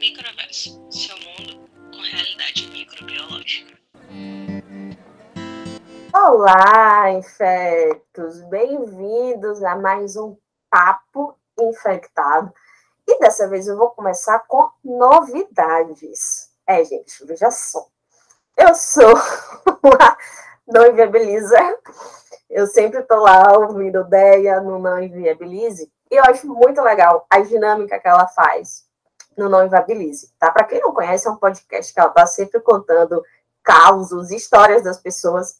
Microverso, seu mundo com realidade microbiológica. Olá, infectos! Bem-vindos a mais um Papo Infectado. E dessa vez eu vou começar com novidades. É, gente, veja só. Eu sou uma não inviabiliza. Eu sempre estou lá ouvindo ideia no Não Inviabilize. E eu acho muito legal a dinâmica que ela faz no Não Inviabilize, tá? Para quem não conhece, é um podcast que ela está sempre contando causos, histórias das pessoas.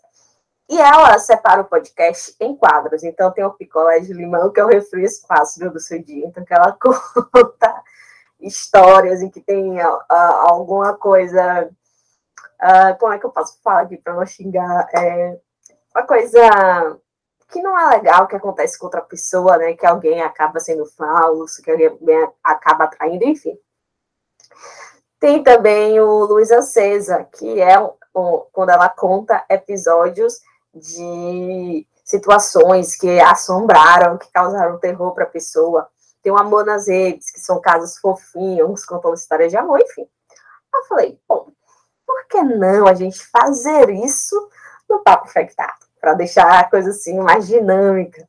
E ela separa o podcast em quadros. Então, tem o picolé de limão, que é o refresco fácil do seu dia. Então, que ela conta histórias em que tem uh, alguma coisa. Uh, como é que eu posso falar aqui para não xingar? É, uma coisa que não é legal que acontece com outra pessoa, né? Que alguém acaba sendo falso, que alguém acaba traindo, enfim. Tem também o Luiz Acesa, que é um, quando ela conta episódios de situações que assombraram, que causaram terror para a pessoa. Tem o Amor nas Redes, que são casos fofinhos, contando histórias de amor, enfim. Eu falei, bom, por que não a gente fazer isso no Papo Infectado? Para deixar a coisa assim mais dinâmica.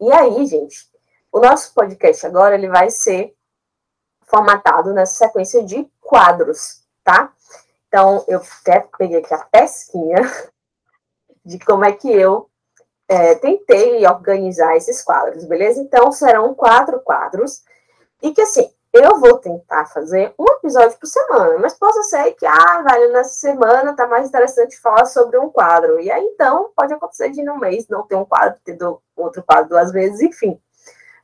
E aí, gente, o nosso podcast agora ele vai ser formatado nessa sequência de quadros, tá? Então, eu até peguei aqui a pesquinha de como é que eu é, tentei organizar esses quadros, beleza? Então, serão quatro quadros, e que assim, eu vou tentar fazer um episódio por semana, mas possa ser que, ah, vale, nessa semana tá mais interessante falar sobre um quadro, e aí então pode acontecer de no mês não ter um quadro, ter outro quadro duas vezes, enfim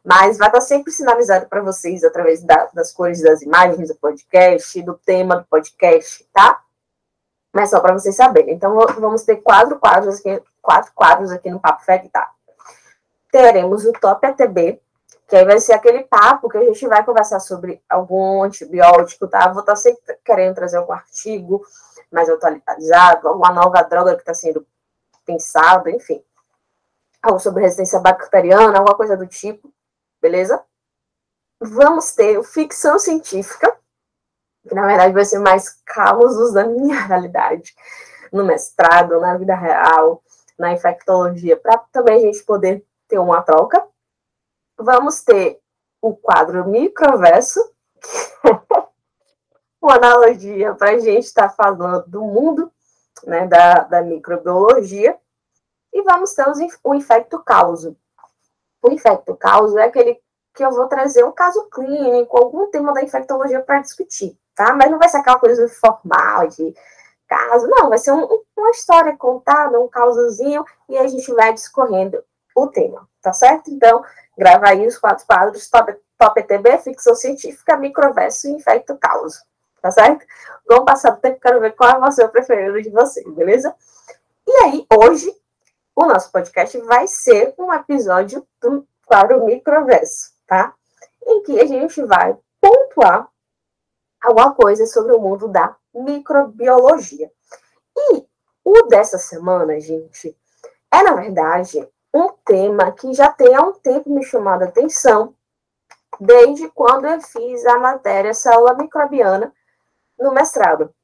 mas vai estar sempre sinalizado para vocês através da, das cores das imagens do podcast, do tema do podcast, tá? Mas só para vocês saberem. Então, vamos ter quatro quadros aqui, quatro quadros aqui no Papo Infectado. Teremos o Top ATB, que aí vai ser aquele papo que a gente vai conversar sobre algum antibiótico, tá? Vou estar sempre querendo trazer algum artigo mais atualizado, alguma nova droga que está sendo pensada, enfim. Algo sobre resistência bacteriana, alguma coisa do tipo beleza? Vamos ter ficção científica, que na verdade vai ser mais causos da minha realidade, no mestrado, na vida real, na infectologia, para também a gente poder ter uma troca. Vamos ter o quadro microverso, uma analogia para a gente estar tá falando do mundo, né, da, da microbiologia, e vamos ter os, o infecto causo, o infecto causa é aquele que eu vou trazer um caso clínico, algum tema da infectologia para discutir, tá? Mas não vai ser aquela coisa formal de caso, não, vai ser um, uma história contada, um causozinho, e a gente vai discorrendo o tema, tá certo? Então, grava aí os quatro quadros, top, top ETB, ficção científica, microverso e infecto causa, tá certo? Vamos passar o tempo, quero ver qual é o seu preferido de vocês, beleza? E aí, hoje, o nosso podcast vai ser um episódio do quadro Microverso, tá? Em que a gente vai pontuar alguma coisa sobre o mundo da microbiologia. E o dessa semana, gente, é, na verdade, um tema que já tem há um tempo me chamado a atenção, desde quando eu fiz a matéria célula microbiana no mestrado.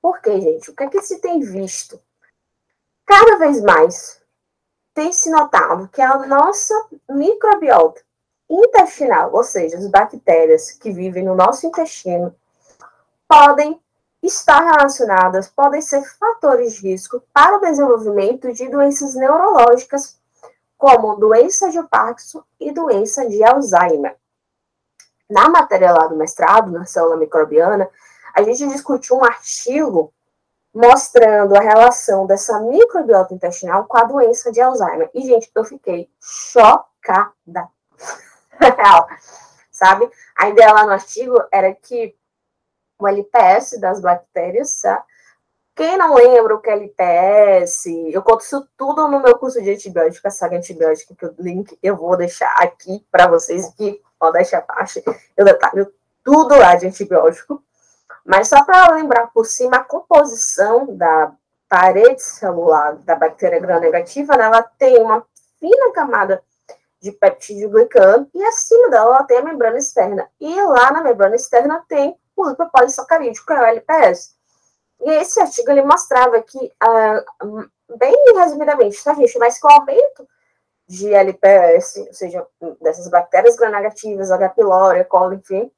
Por quê, gente? O que é que se tem visto? Cada vez mais tem se notado que a nossa microbiota intestinal, ou seja, as bactérias que vivem no nosso intestino, podem estar relacionadas, podem ser fatores de risco para o desenvolvimento de doenças neurológicas, como doença de Parkinson e doença de Alzheimer. Na matéria lá do mestrado, na célula microbiana, a gente discutiu um artigo mostrando a relação dessa microbiota intestinal com a doença de Alzheimer. E, gente, eu fiquei chocada. Sabe? A ideia lá no artigo era que o LPS das bactérias, tá? Quem não lembra o que é LPS, eu conto isso tudo no meu curso de antibiótica, saga antibiótica, que o link eu vou deixar aqui para vocês, aqui, pode deixar abaixo, eu detalho tudo lá de antibiótico. Mas só para lembrar por cima, a composição da parede celular da bactéria gram-negativa, né, ela tem uma fina camada de peptídeo glicano, e acima dela ela tem a membrana externa. E lá na membrana externa tem o lipopolissacarídeo, que é o LPS. E esse artigo ele mostrava que, uh, bem resumidamente, tá, gente? Mas com o aumento de LPS, ou seja, dessas bactérias gram-negativas, H. pylori, colo, enfim,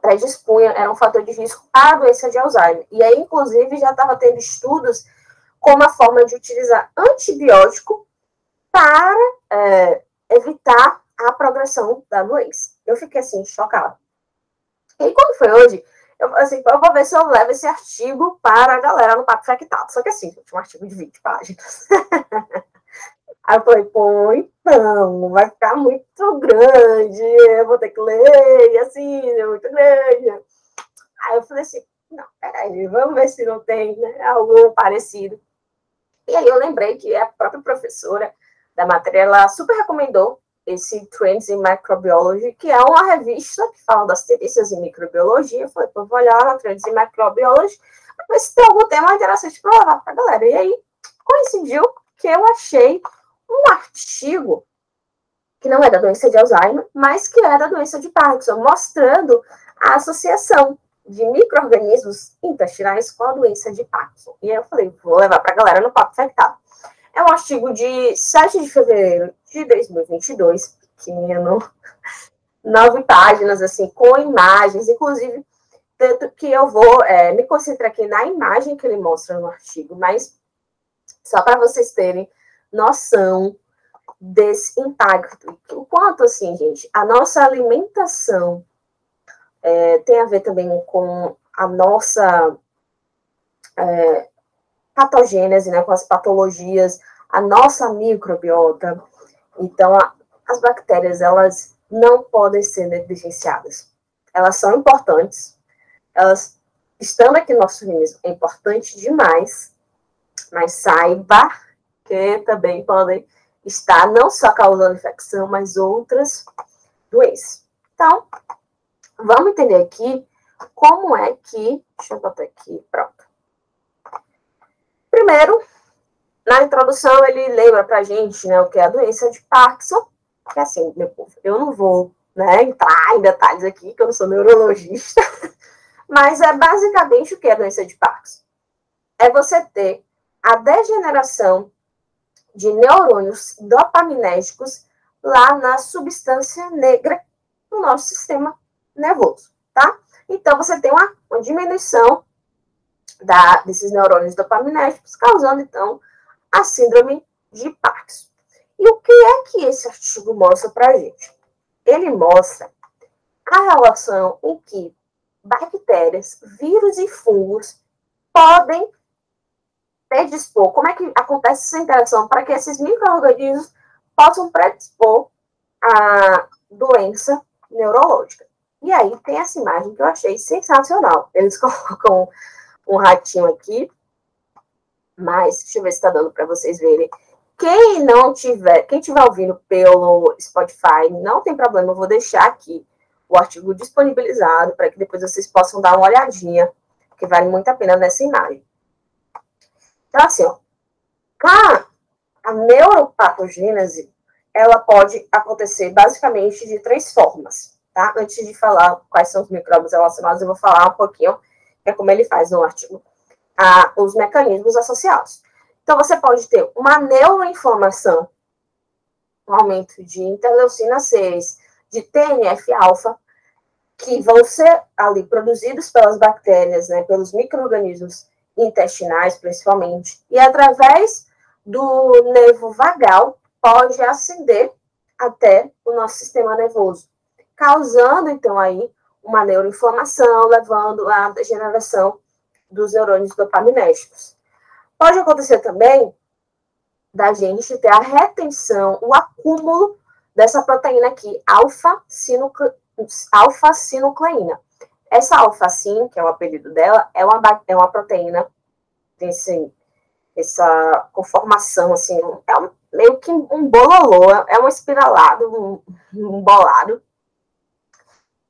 predispunha, era um fator de risco a doença de Alzheimer. E aí, inclusive, já estava tendo estudos como a forma de utilizar antibiótico para é, evitar a progressão da doença. Eu fiquei assim, chocada. E quando foi hoje, eu assim, eu vou ver se eu levo esse artigo para a galera no Papo Factado. Só que assim, um artigo de 20 páginas. Aí eu falei, pô, então, vai ficar muito grande, eu vou ter que ler, e assim, é muito grande. Aí eu falei assim, não, peraí, vamos ver se não tem né, algo parecido. E aí eu lembrei que a própria professora da matéria, ela super recomendou esse Trends in Microbiology, que é uma revista que fala das tendências em microbiologia. Eu falei, vou olhar na Trends in Microbiology para ver se tem algum tema interessante para levar para a galera. E aí coincidiu que eu achei um artigo que não é da doença de Alzheimer, mas que é da doença de Parkinson, mostrando a associação de micro-organismos intestinais com a doença de Parkinson. E aí eu falei, vou levar para a galera no papo infectado. É um artigo de 7 de fevereiro de 2022, pequeno, nove páginas, assim, com imagens, inclusive, tanto que eu vou é, me concentrar aqui na imagem que ele mostra no artigo, mas só para vocês terem noção desse impacto. O quanto, assim, gente, a nossa alimentação é, tem a ver também com a nossa é, patogênese, né, com as patologias, a nossa microbiota. Então, a, as bactérias, elas não podem ser negligenciadas. Elas são importantes, elas, estando aqui no nosso organismo, é importante demais, mas saiba que também podem estar não só causando infecção, mas outras doenças. Então, vamos entender aqui como é que. Deixa eu botar aqui, pronto. Primeiro, na introdução, ele lembra pra gente né, o que é a doença de Parkinson, que é assim, meu povo, eu não vou né, entrar em detalhes aqui, que eu não sou neurologista, mas é basicamente o que é a doença de Parkinson. É você ter a degeneração de neurônios dopaminérgicos lá na substância negra do nosso sistema nervoso, tá? Então, você tem uma, uma diminuição da, desses neurônios dopaminérgicos, causando, então, a síndrome de Parkinson. E o que é que esse artigo mostra para gente? Ele mostra a relação em que bactérias, vírus e fungos podem predispor, como é que acontece essa interação para que esses micro-organismos possam predispor a doença neurológica. E aí tem essa imagem que eu achei sensacional. Eles colocam um ratinho aqui, mas deixa eu ver se está dando para vocês verem. Quem não tiver, quem estiver ouvindo pelo Spotify, não tem problema, eu vou deixar aqui o artigo disponibilizado para que depois vocês possam dar uma olhadinha, que vale muito a pena nessa imagem. Então, assim, ó, a, neuropatogênese, ela pode acontecer basicamente de três formas, tá? Antes de falar quais são os micróbios relacionados, eu vou falar um pouquinho, é como ele faz no artigo a, os mecanismos associados. Então, você pode ter uma neuroinflamação, um aumento de interleucina 6, de TNF-alfa, que vão ser ali produzidos pelas bactérias, né, pelos micro-organismos intestinais, principalmente, e através do nervo vagal, pode ascender até o nosso sistema nervoso, causando, então, aí, uma neuroinflamação, levando à degeneração dos neurônios dopaminérgicos. Pode acontecer também da gente ter a retenção, o acúmulo dessa proteína aqui, alfa-sinucleína. Essa alfa-sin, que é o apelido dela, é uma, é uma proteína, tem assim, essa conformação, assim, é um, meio que um bololô, é um espiralado, um, um bolado.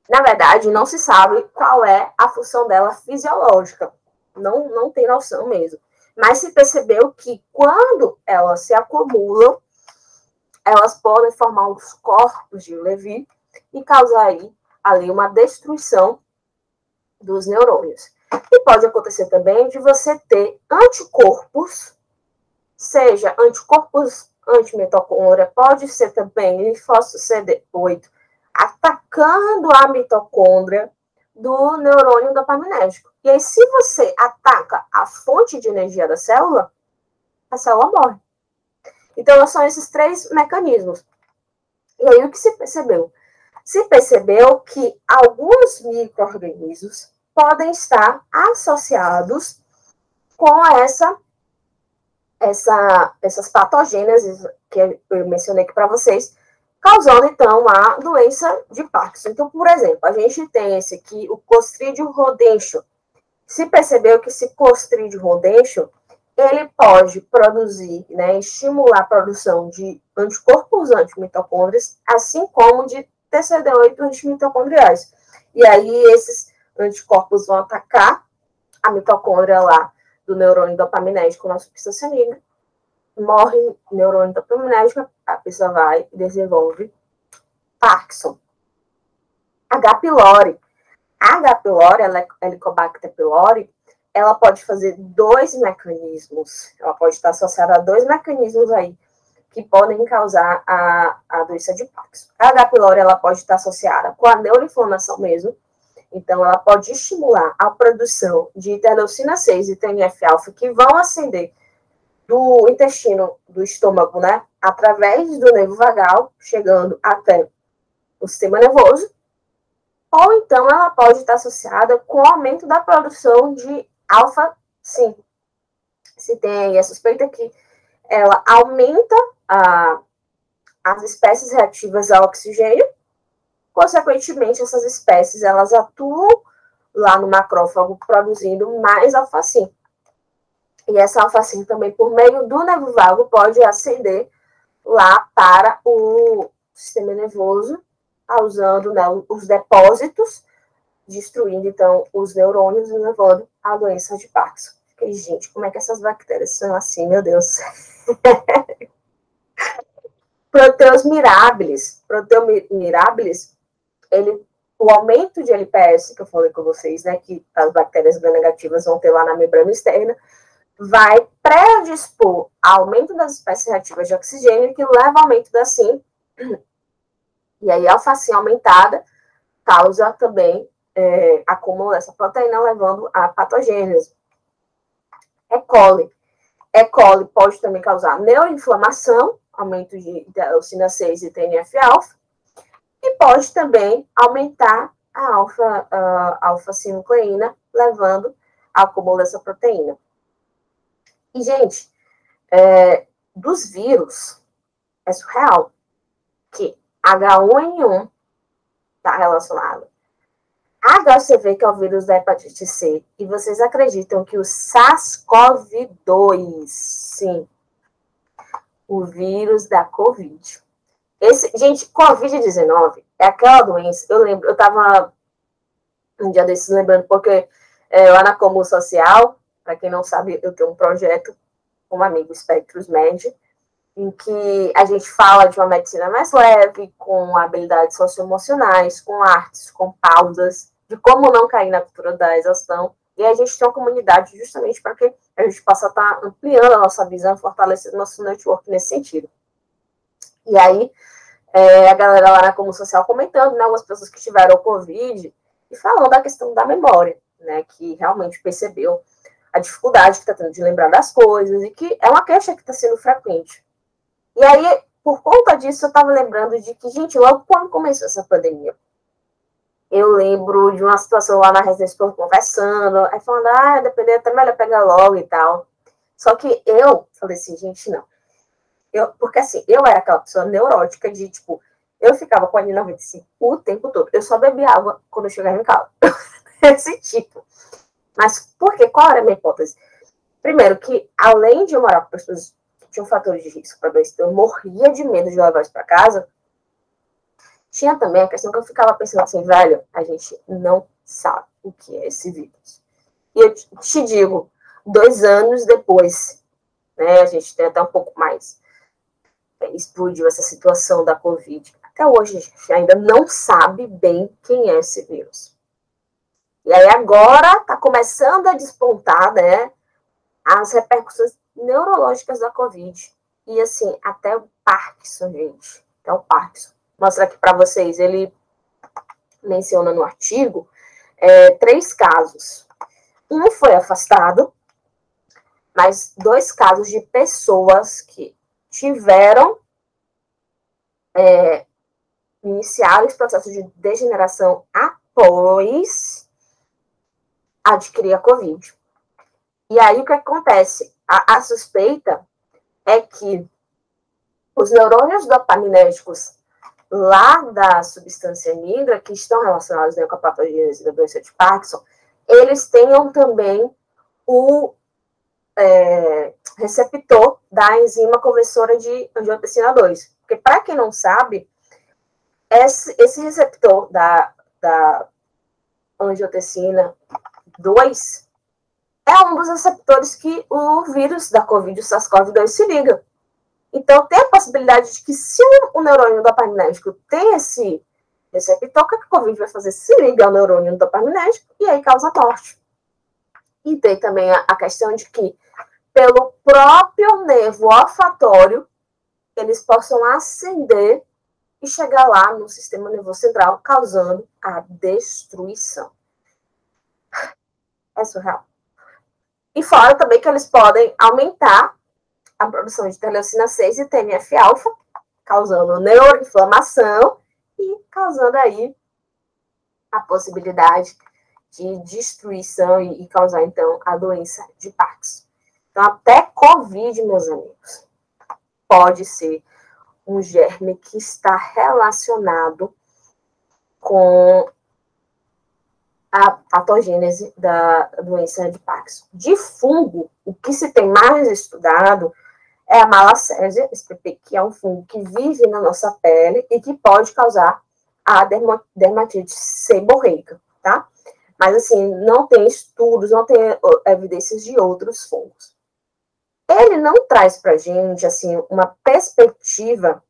Na verdade, não se sabe qual é a função dela fisiológica não, não tem noção mesmo. Mas se percebeu que quando elas se acumulam, elas podem formar os corpos de Levi e causar aí, ali uma destruição dos neurônios. E pode acontecer também de você ter anticorpos, seja anticorpos antimitocôndria, pode ser também linfócito CD8, atacando a mitocôndria do neurônio dopaminérgico. E aí, se você ataca a fonte de energia da célula, a célula morre. Então, são esses três mecanismos. E aí, o que se percebeu? Se percebeu que alguns micro-organismos podem estar associados com essa, essa, essas patogêneses que eu mencionei aqui para vocês, causando, então, a doença de Parkinson. Então, por exemplo, a gente tem esse aqui, o Clostridium rodencio. Se percebeu que esse Clostridium rodencio, ele pode produzir, né, estimular a produção de anticorpos antimitocôndrias, assim como de TCD8 antimitocondriais. E aí, esses anticorpos vão atacar a mitocôndria lá do neurônio dopaminérgico, nosso substância morre neurônio dopaminérgico, a pessoa vai e desenvolve Parkinson. H. pylori. A H. pylori, a Helicobacter pylori, ela pode fazer dois mecanismos, ela pode estar associada a dois mecanismos aí que podem causar a, a doença de Parkinson. A H. pylori, ela pode estar associada com a neuroinflamação mesmo, então, ela pode estimular a produção de interleucina 6 e TNF-alfa, que vão acender do intestino, do estômago, né? Através do nervo vagal, chegando até o sistema nervoso. Ou então, ela pode estar associada com o aumento da produção de alfa-5. Se tem a suspeita que ela aumenta a, as espécies reativas ao oxigênio, Consequentemente, essas espécies elas atuam lá no macrófago produzindo mais alfacina. E essa alfacina também, por meio do nervo vago, pode ascender lá para o sistema nervoso, causando né, os depósitos, destruindo então os neurônios e levando à doença de Parkinson. Fiquei, gente, como é que essas bactérias são assim, meu Deus? Proteus mirabilis. Proteus mirabilis ele, o aumento de LPS, que eu falei com vocês, né, que as bactérias gram-negativas vão ter lá na membrana externa, vai predispor ao aumento das espécies reativas de oxigênio, que leva ao aumento da SIM. E aí, a alfacina aumentada causa também é, acúmulo dessa proteína, levando a patogênese. E. coli. E. coli pode também causar neuroinflamação, aumento de interleucina 6 e TNF-alfa, e pode também aumentar a alfa, uh, alfa-sinucleína, levando ao acúmulo dessa proteína. E, gente, é, dos vírus, é surreal que H1N1 está relacionado. HCV, que é o vírus da hepatite C, e vocês acreditam que o SARS-CoV-2, sim, o vírus da Covid, esse, gente, Covid-19 é aquela doença. Eu lembro, eu estava um dia desses lembrando, porque é, lá na Comum Social, para quem não sabe, eu tenho um projeto com um amigo, Spectros Med, em que a gente fala de uma medicina mais leve, com habilidades socioemocionais, com artes, com pausas, de como não cair na cultura da exaustão. E a gente tem uma comunidade justamente para que a gente possa estar ampliando a nossa visão, fortalecendo nosso network nesse sentido. E aí, é, a galera lá na Como Social comentando, né, algumas pessoas que tiveram Covid, e falando da questão da memória, né, que realmente percebeu a dificuldade que está tendo de lembrar das coisas, e que é uma queixa que está sendo frequente. E aí, por conta disso, eu estava lembrando de que, gente, logo quando começou essa pandemia, eu lembro de uma situação lá na residência, conversando, aí falando, ah, depender, até melhor pegar logo e tal. Só que eu falei assim, gente, não. Eu, porque assim, eu era aquela pessoa neurótica de, tipo, eu ficava com a N95 o tempo todo. Eu só bebia água quando eu chegava em casa. Esse tipo. Mas por quê? Qual era a minha hipótese? Primeiro, que além de eu morar com pessoas tinham fatores de risco para doença, eu morria de medo de levar isso para casa. Tinha também a questão que eu ficava pensando assim, velho, a gente não sabe o que é esse vírus. E eu te digo, dois anos depois, né, a gente tem até um pouco mais explodiu essa situação da Covid. Até hoje a gente ainda não sabe bem quem é esse vírus. E aí agora está começando a despontar, né, as repercussões neurológicas da Covid. E assim, até o Parkinson, gente. Até o Parkinson. Vou mostrar aqui para vocês. Ele menciona no artigo é, três casos. Um foi afastado, mas dois casos de pessoas que tiveram é, iniciaram esse processo de degeneração após adquirir a Covid. E aí o que acontece? A, a suspeita é que os neurônios dopaminérgicos lá da substância negra, que estão relacionados né, com a patogênese da doença de Parkinson, eles tenham também o é, receptor da enzima conversora de angiotensina 2. Porque, para quem não sabe, esse, esse receptor da, da angiotensina 2 é um dos receptores que o vírus da Covid, o SARS-CoV-2, se liga. Então, tem a possibilidade de que, se o neurônio dopaminérgico tem esse receptor, o que a Covid vai fazer? Se liga ao neurônio dopaminérgico e aí causa morte. E tem também a, a questão de que, pelo próprio nervo olfatório, eles possam acender e chegar lá no sistema nervoso central, causando a destruição é surreal. E fora também que eles podem aumentar a produção de interleucina 6 e TNF-alfa, causando neuroinflamação e causando aí a possibilidade de destruição e, causar, então, a doença de Parkinson. Então, até Covid, meus amigos, pode ser um germe que está relacionado com a patogênese da doença de Parkinson. De fungo, o que se tem mais estudado é a malacésia que é um fungo que vive na nossa pele e que pode causar a dermatite seborreica, tá? Mas, assim, não tem estudos, não tem evidências de outros fungos. Ele não traz para gente, assim, uma perspectiva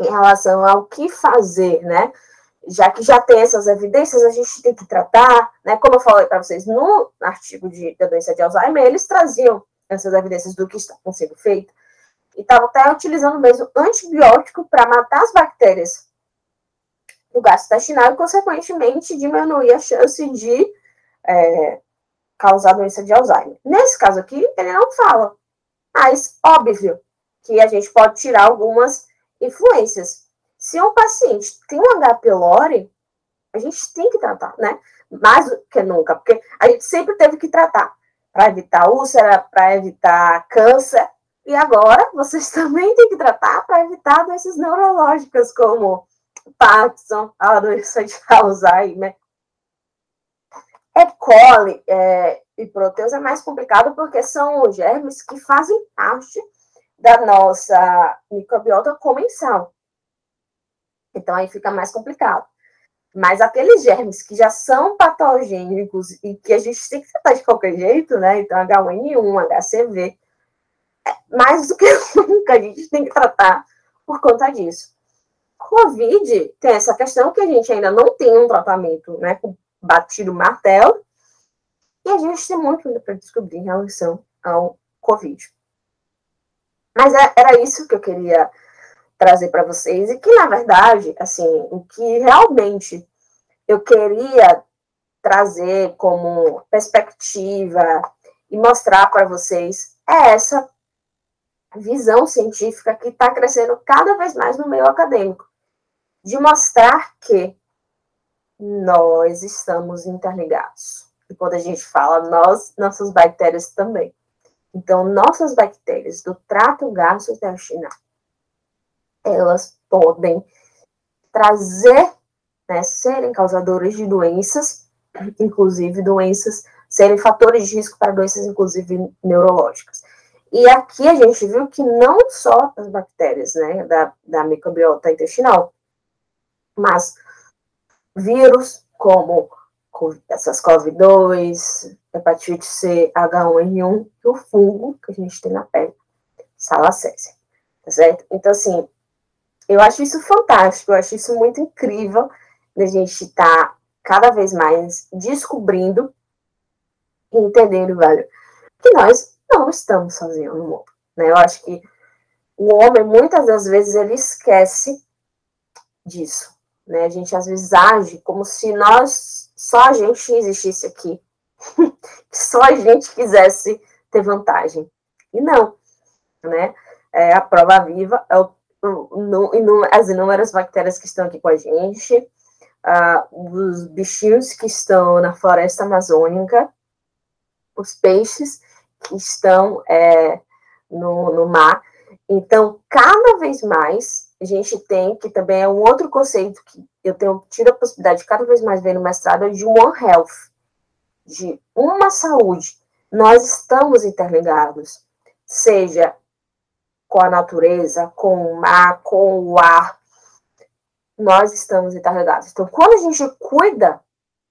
em relação ao que fazer, né? Já que já tem essas evidências, a gente tem que tratar, né? Como eu falei para vocês no artigo de, da doença de Alzheimer, eles traziam essas evidências do que está sendo feito e estavam até utilizando mesmo antibiótico para matar as bactérias do gastrointestinal e, consequentemente, diminuir a chance de é, causar doença de Alzheimer. Nesse caso aqui, ele não fala, mas óbvio que a gente pode tirar algumas influências se um paciente tem um H. pylori, a gente tem que tratar, né? Mais do que nunca, porque a gente sempre teve que tratar para evitar úlcera, para evitar câncer, e agora vocês também têm que tratar para evitar doenças neurológicas como Parkinson, a doença de Alzheimer. E. coli é, e proteus é mais complicado porque são germes que fazem parte da nossa microbiota comensal. Então aí fica mais complicado. Mas aqueles germes que já são patogênicos e que a gente tem que tratar de qualquer jeito, né? Então, H1N1, HCV, é mais do que nunca a gente tem que tratar por conta disso. Covid tem essa questão que a gente ainda não tem um tratamento, né? Com batido martelo. E a gente tem muito ainda para descobrir em relação ao Covid. Mas é, era isso que eu queria trazer para vocês e que na verdade, assim, o que realmente eu queria trazer como perspectiva e mostrar para vocês é essa visão científica que está crescendo cada vez mais no meio acadêmico, de mostrar que nós estamos interligados. E quando a gente fala nós, nossas bactérias também. Então, nossas bactérias do trato gastrointestinal elas podem trazer, né, serem causadoras de doenças, inclusive doenças, serem fatores de risco para doenças, inclusive neurológicas. E aqui a gente viu que não só as bactérias, né, da, da microbiota intestinal, mas vírus como essas COVID-2, hepatite C, H1N1 e o fungo que a gente tem na pele, salacésia. tá certo? Então, assim, eu acho isso fantástico, eu acho isso muito incrível da gente estar tá cada vez mais descobrindo e entendendo, velho, que nós não estamos sozinhos no mundo, né? Eu acho que o homem, muitas das vezes, ele esquece disso, né? A gente, às vezes, age como se nós, só a gente existisse aqui, que só a gente quisesse ter vantagem. E não, né? É, a prova viva é o, as inúmeras bactérias que estão aqui com a gente, uh, os bichinhos que estão na floresta amazônica, os peixes que estão é, no, no mar. Então, cada vez mais, a gente tem, que também é um outro conceito que eu tenho tido a possibilidade de cada vez mais ver no mestrado, é de One Health, de uma saúde. Nós estamos interligados, seja com a natureza, com o mar, com o ar, nós estamos interligados. Então, quando a gente cuida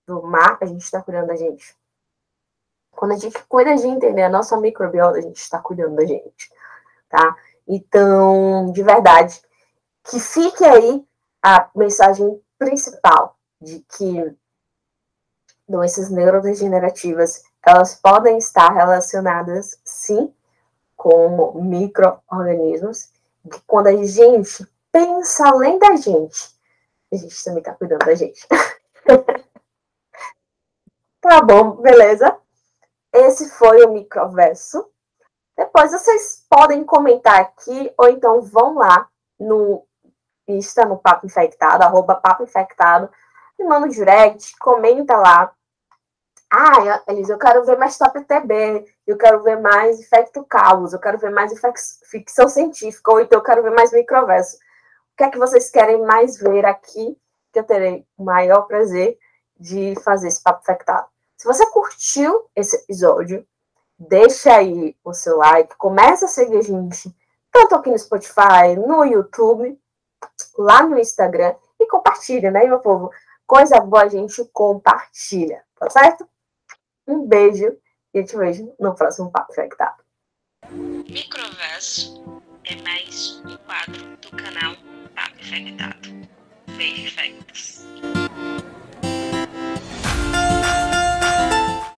do mar, a gente está cuidando da gente. Quando a gente cuida de entender a nossa microbiota, a gente está cuidando da gente, tá? Então, de verdade, que fique aí a mensagem principal de que doenças neurodegenerativas, elas podem estar relacionadas, sim, com micro-organismos, que quando a gente pensa além da gente, a gente também está cuidando da gente. tá bom, beleza? Esse foi o microverso. Depois vocês podem comentar aqui, ou então vão lá no Insta, no Papo Infectado, arroba Papo Infectado, me manda um direct, comenta lá. Ah, Elisa, eu quero ver mais Top TB, eu quero ver mais Infecto Caos, eu quero ver mais ficção científica, ou então eu quero ver mais microverso. O que é que vocês querem mais ver aqui, que eu terei o maior prazer de fazer esse Papo Infectado. Se você curtiu esse episódio, deixa aí o seu like, começa a seguir a gente, tanto aqui no Spotify, no YouTube, lá no Instagram, e compartilha, né, meu povo? Coisa boa a gente compartilha, tá certo? Um beijo e te vejo no próximo Papo Infectado. Microverso é mais um quadro do canal Papo Infectado. Beijo.